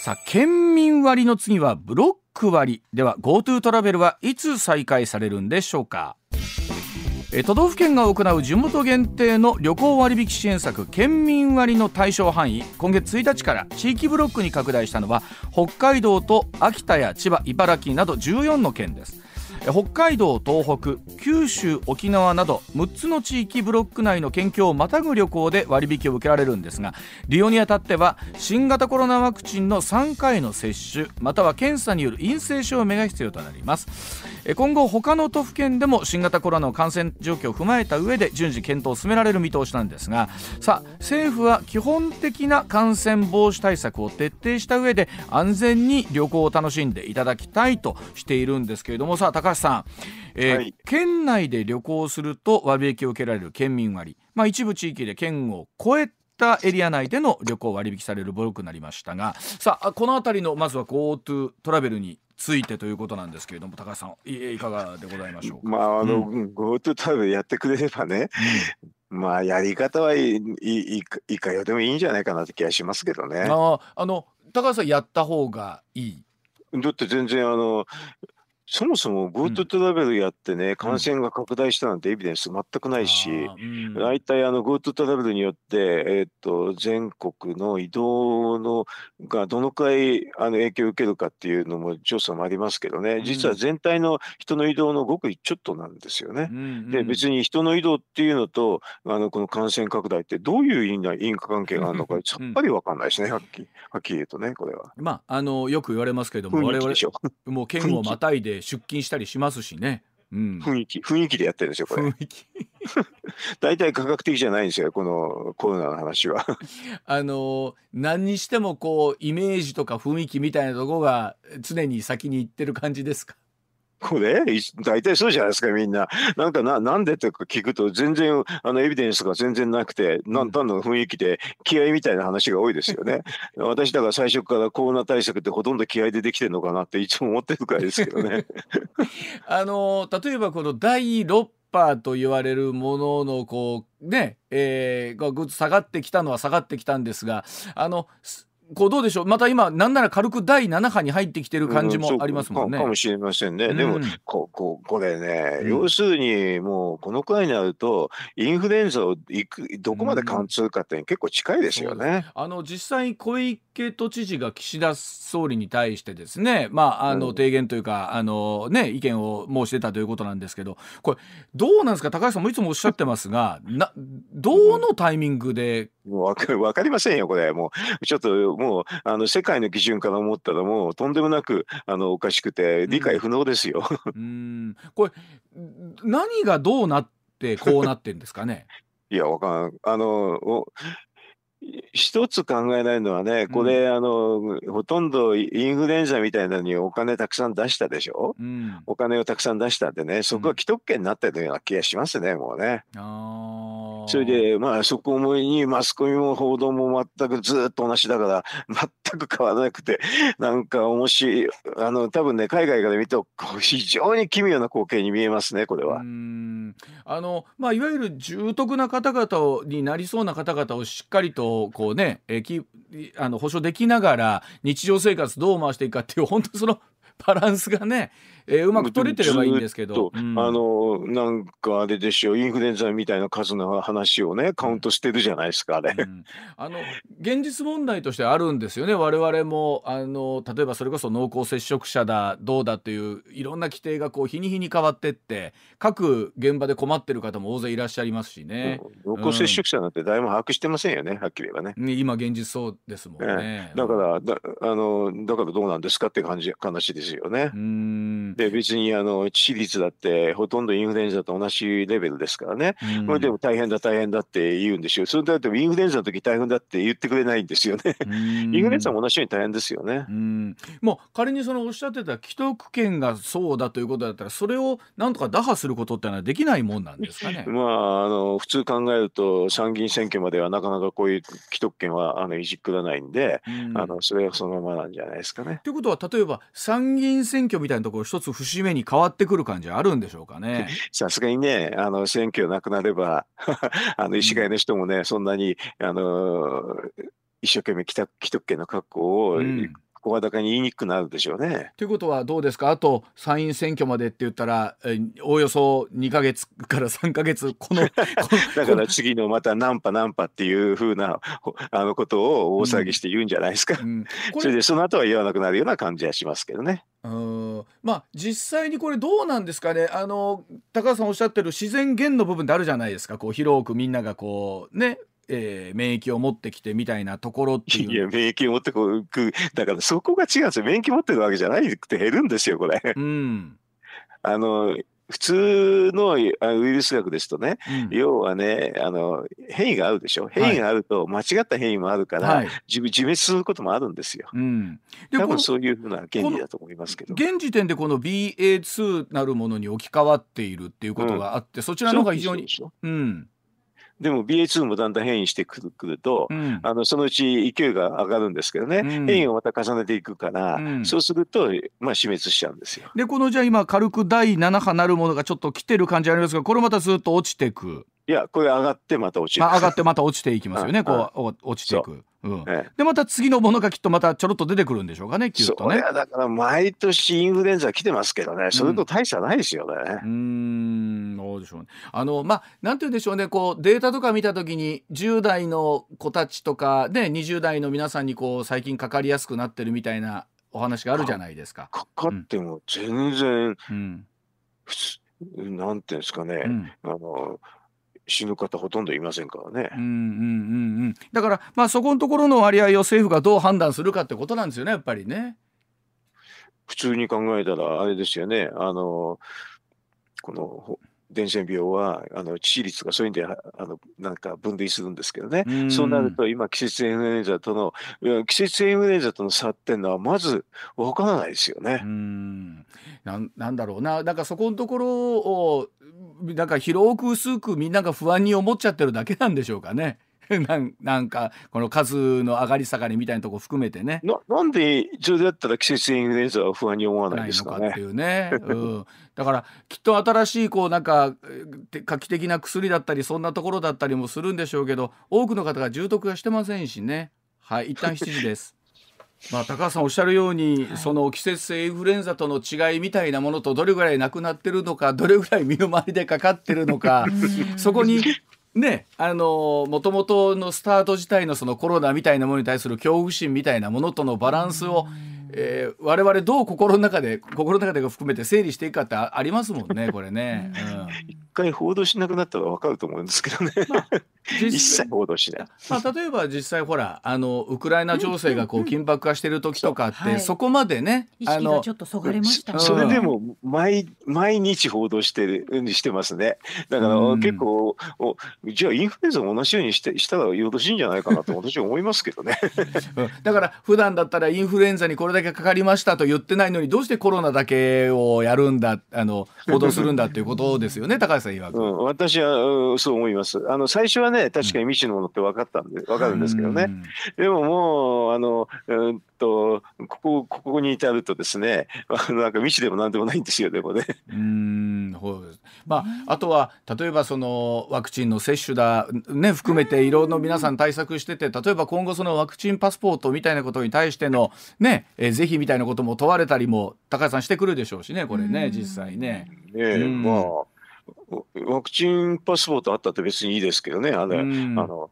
A: さあ県民割の次はブロック割。では GoTo トラベルはいつ再開されるんでしょうか。都道府県が行う地元限定の旅行割引支援策県民割の対象範囲。今月1日から地域ブロックに拡大したのは北海道と秋田や千葉茨城など14の県です。北海道東北九州沖縄など6つの地域ブロック内の県境をまたぐ旅行で割引を受けられるんですが利用にあたっては新型コロナワクチンの3回の接種または検査による陰性証明が必要となります。今後他の都府県でも新型コロナの感染状況を踏まえた上で順次検討を進められる見通しなんですがさあ政府は基本的な感染防止対策を徹底した上で安全に旅行を楽しんでいただきたいとしているんですけれどもさあ高橋さん、えーはい、県内で旅行すると割引を受けられる県民割、まあ、一部地域で県を超えたエリア内での旅行割引されるブロックになりましたがさあこの辺りのまずは GoTo トラベルについてということなんですけれども高橋さんいかがでございましょうか？
C: まああの、うん、GoTo トラベルやってくれればね、うん、まあやり方はいいいいかよでもいいんじゃないかなって気がしますけどね。
A: ああの高橋さんやった方がいい？
C: だって全然あのそもそも GoTo トラベルやってね、感染が拡大したなんてエビデンス全くないし、大体あの GoTo トラベルによって、えっと、全国の移動のがどのくらいあの影響を受けるかっていうのも調査もありますけどね、実は全体の人の移動のごくちょっとなんですよね。で、別に人の移動っていうのと、あのこの感染拡大ってどういう因果関係があるのか、さっぱりわかんないですね、はっきりはっきり言うとね、これは。
A: まあ、あのよく言われますけれども、我々、もう県をまたいで出勤したりしますしね。
C: うん、雰囲気雰囲気でやってるんですよこれ。雰囲気。大体科学的じゃないんですよこのコロナの話は。
A: あの何にしてもこうイメージとか雰囲気みたいなとこが常に先に行ってる感じですか？
C: これ大体そうじゃないですかみんな。なんかななんでとか聞くと全然あのエビデンスが全然なくてなん単の雰囲気で気合みたいな話が多いですよね。私だから最初からコロナ対策ってほとんど気合でできてるのかなっていつも思ってるくらいですけどね。
A: あの例えばこの第6波と言われるもののこうね、えー、ぐっと下がってきたのは下がってきたんですがあのこうどうでしょう。また今なんなら軽く第7波に入ってきてる感じもありますもんね。
C: うん、かもしれませんね。うん、でもこここれね、うん、要するにもうこのくらいになるとインフルエンザをいくどこまで貫通かって結構近いですよね。
A: あの実際小池都知事が岸田総理に対してですね、まああの提言というか、あのね意見を申してたということなんですけど、これどうなんですか？高橋さんもいつもおっしゃってますが、などのタイミングで
C: わかわかりませんよ、これ。もう、ちょっと、もう、あの、世界の基準から思ったら、もう、とんでもなく、あの、おかしくて、理解不能ですよ。
A: うん。これ、何がどうなって、こうなってんですかね？
C: いや、わかんあの、一つ考えないのはね、これ、うん、あの、ほとんどインフルエンザみたいなのにお金たくさん出したでしょ、うん、お金をたくさん出したんでね、そこは既得権になってるような気がしますね、もうね。それで、まあ、そこにマスコミも報道も全くずっと同じだから、全く変わらなくて、なんか面白い、あの、多分ね、海外から見ると、非常に奇妙な光景に見えますね、これは。
A: あの、まあ、いわゆる重篤な方々になりそうな方々をしっかりと、こうね、えきあの保証できながら、日常生活どう回していくかっていう、本当そのバランスがね、えー、うまく取れてればいいんですけど、
C: うん、あのなんかあれでしょうインフルエンザみたいな数の話をねカウントしてるじゃないですかあれ、うん、
A: あの現実問題としてあるんですよね。我々もあの例えばそれこそ濃厚接触者だどうだといういろんな規定がこう日に日に変わってって各現場で困ってる方も大勢いらっしゃいますしね、
C: 濃厚接触者なんて誰も把握してませんよねはっきり言えばね。
A: 今現実そうですもんね、
C: ね、だからだあのだからどうなんですかって感じ話ですよねで別にあの致死率だってほとんどインフルエンザと同じレベルですからね、うん、これでも大変だ大変だって言うんですよ。それだってインフルエンザの時大変だって言ってくれないんですよね、うん、インフルエンザも同じように大変ですよね、
A: うん、もう仮にそのおっしゃってた既得権がそうだということだったらそれをなんとか打破することってのはできないもんなんですかね。
C: まああの普通考えると参議院選挙まではなかなかこういう既得権はあのいじくらないんで、あのそれはそのままなんじゃないですかね。
A: ということは例えば参参議院選挙みたいなところ一つ節目に変わってくる感じあるんでしょうかね。
C: さすがにねあの選挙なくなれば あの医師会の人もね、うん、そんなにあの一生懸命既得権の確保を、うん声高に言いにくくなるでしょうね。
A: ということはどうですか？あと参院選挙までって言ったらおおよそ2か月から3か月この だ
C: から次のまたナンパナンパっていうふうなあのことを大騒ぎして言うんじゃないですか。うんうん、それでその後は言わなくなるような感じはしますけどね。
A: うんまあ実際にこれどうなんですかね？あの高橋さんおっしゃってる自然源の部分ってあるじゃないですかこう広くみんながこうねえー、免疫を持ってきてみたいなところっていう。
C: いや、免疫を持ってくだからそこが違うんですよ。免疫持ってるわけじゃないくて減るんですよ、これ。うん。あの、普通のウイルス学ですとね、うん、要はねあの変異があるでしょ。変異があると間違った変異もあるから、はい、自滅することもあるんですよ、うん、で多分そういうふうな原理だと思いますけど。
A: 現時点でこの BA2 なるものに置き換わっているっていうことがあって、うん、そちらの方が非常にうん
C: でも BA.2 もだんだん変異してくると、うん、あのそのうち勢いが上がるんですけどね、うん、変異をまた重ねていくから、うん、そうすると、まあ、死滅しちゃうんですよ。
A: でこのじゃあ今軽く第7波なるものがちょっと来てる感じありますがこれまたずっと落ちていく。
C: いやこれ上がってまた落ちる、
A: まあ、上がってまた落ちていきますよね。こう落ちていく。うん、でまた次のものがきっとまたちょろっと出てくるんでしょうかねきっとね。
C: だから毎年インフルエンザ来てますけどねそれと大差ないですよね。
A: うんどうでしょうね。あのまあなんて言うんでしょうねこうデータとか見た時に10代の子たちとかで20代の皆さんにこう最近かかりやすくなってるみたいなお話があるじゃないですか。
C: かかっても全然、うん、なんていうんですかね、うん、あの死ぬ方ほとんどいませんからね。うんうんうんう
A: ん。だからまあそこのところの割合を政府がどう判断するかってことなんですよねやっぱりね。
C: 普通に考えたらあれですよねあのこの伝染病はあの致死率がそういうんであのなんか分類するんですけどね、うそうなると今季節インフルエンザとの季節インフルエンザとの差っていうのはまずわからないですよね。うん。
A: なんなんだろうな。なんかそこのところをなんか広く薄くみんなが不安に思っちゃってるだけなんでしょうかね。なんなんかこの数の上がり下がりみたいなとこ含めてね。
C: ななんでそれだったら季節インフルエンザは不安に思わないですかね。
A: っていうね、うん、だからきっと新しいこうなんか画期的な薬だったりそんなところだったりもするんでしょうけど多くの方が重篤はしてませんしね。はい一旦7時です。まあ、高橋さんおっしゃるように、はい、その季節性インフルエンザとの違いみたいなものとどれぐらいなくなってるのかどれぐらい身の回りでかかってるのか そこにね、あのもともとのスタート自体のそのコロナみたいなものに対する恐怖心みたいなものとのバランスを、えー、我々どう心の中で心の中で含めて整理していくかってありますもんねこれね。
C: うん、回報道しなくなったら分かると思うんですけどね。まあ一切報道しない。
A: まあ、例えば実際ほらあのウクライナ情勢がこう緊迫化してる時とかって、うんうん、そこまでね、
B: あのちょっとそがれました、
C: ね、それでも毎毎日報道してるしてますね。だから結構、おじゃあインフルエンザも同じようにしてしたらよろしいんじゃないかなと私は思いますけどね。
A: だから普段だったらインフルエンザにこれだけかかりましたと言ってないのにどうしてコロナだけをやるんだあの報道するんだっていうことですよね高橋 さん曰く、
C: うん、私はそう思います。あの最初はね確かに未知のものって分かったんで分かるんですけどね、でももうあの、うんとここここに至るとですねなんか未知でもなんでもないんですよでもね。うん
A: まあ、あとは例えばそのワクチンの接種だ、ね、含めていろんな皆さん対策してて例えば今後そのワクチンパスポートみたいなことに対しての、ね、え是非みたいなことも問われたりも高橋さんしてくるでしょうしねこれね実際ね。
C: ねまあワクチンパスポートあったって別にいいですけどね、あの、あの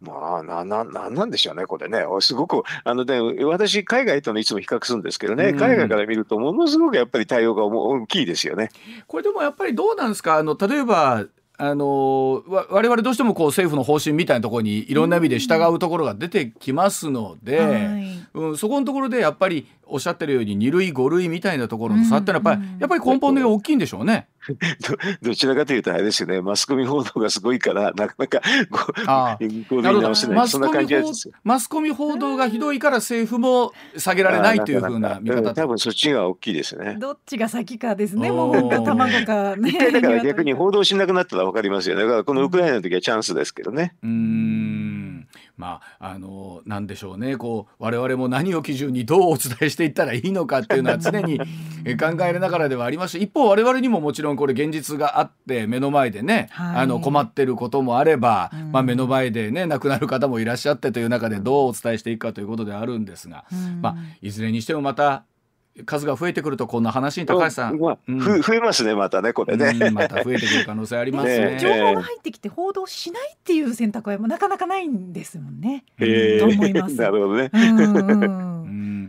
C: まあ、な、な、なんなんでしょうね、これね。すごく、あのね、私、海外とのいつも比較するんですけどね、海外から見ると、ものすごくやっぱり対応が大きいですよね。
A: これでもやっぱりどうなんですか、あの、例えば、あの我々どうしてもこう政府の方針みたいなところにいろんな意味で従うところが出てきますので、うん、うん、そこのところでやっぱりおっしゃってるように2類5類みたいなところの差ってのはやっぱり、やっぱり根本的に大きいんでしょうね。
C: ど どちらかというとあれですよね。マスコミ報道がすごいからなかなか
A: あご直せない。そんな感じです。マスコミ報道がひどいから政府も下げられないというふうな見方
C: 多分そっちが大きいですね。
B: どっちが先かですね桃か卵かね
C: 一回だから逆に報道しなくなったらわかりますよね。だからこのウクライナの時はチャンスですけどね。
A: うんまああのなんでしょうね。こう我々も何を基準にどうお伝えしていったらいいのかっていうのは常に 考えながらではあります。し一方我々にももちろんこれ現実があって目の前でね、はい、あの困ってることもあれば、うん、まあ、目の前でね亡くなる方もいらっしゃってという中でどうお伝えしていくかということではあるんですが、うん、まあ、いずれにしてもまた数が増えてくるとこんな話に高橋さん、まあ
C: うん、増えますねまたねこれね、
A: また増えてくる可能性ありますね。
B: 情報が入ってきて報道しないっていう選択はなかなかないんですもんね、えー、と思います。
C: なるほどね、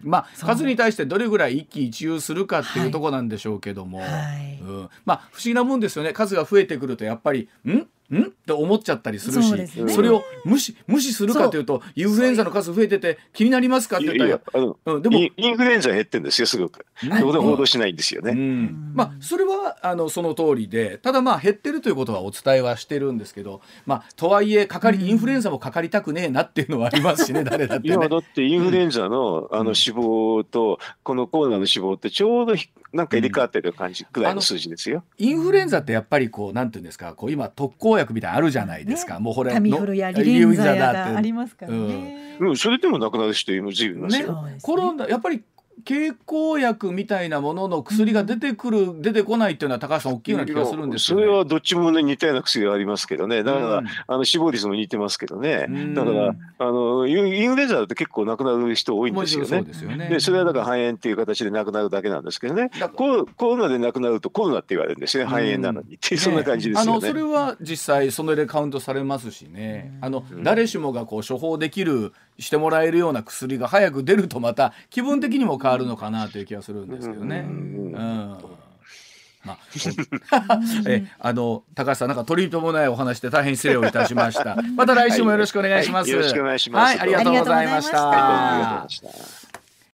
A: まあ数に対してどれぐらい一喜一憂するかっていうとこなんでしょうけども、はい、うん、まあ不思議なもんですよね。数が増えてくるとやっぱりん？ん？って思っちゃったりするしそ,、ね、それを無視無視するかというとインフルエンザの数増えてて気になりますかって言ったら
C: うん、でもインフルエンザ減ってんですよすごく。そこで報道しないんですよね。う
A: ん、まあそれはあのその通りでただまあ減ってるということはお伝えはしてるんですけどまあとはいえかかりインフルエンザもかかりたくねえなっていうのはありますしね 誰だって、ね、
C: 今だってインフルエンザのあの死亡とこのコロナの死亡ってちょうどなんか入れ替わってる感じくらいの数字ですよ。
A: インフルエンザってやっぱりこうなんていうんですかこう今特効薬みたいなあるじゃないないですか。ね、もうこれタ
B: ミフルやリレンザやがありますからね。
C: うん、それでも亡くなる人いる随分いますよ。
A: ね、コロナやっぱり経口薬みたいなものの薬が出てくる、出てこないっていうのは高橋さん大きいような気がするんです
C: よ、ね、それはどっちもね似たような薬がありますけどね。だから、うん、あの死亡率も似てますけどね、うん、だからあのインフルエンザだと結構亡くなる人多いんですよね。そうでね。でそれはだから肺炎っていう形で亡くなるだけなんですけどね。コロナで亡くなるとコロナって言われるんですね。肺炎なのにってそんな感じですよね。あの
A: それは実際それでカウントされますしね。あの、誰しもがこう処方できるしてもらえるような薬が早く出るとまた気分的にも変わるのかなという気がするんですけどね。うんまあ、えあの高橋さんなんか取り留もないお話で大変失礼をいたしました。また来週もよろしくお願いします。はい、
C: よろしくお願いします。
A: はい、ありがとうございました。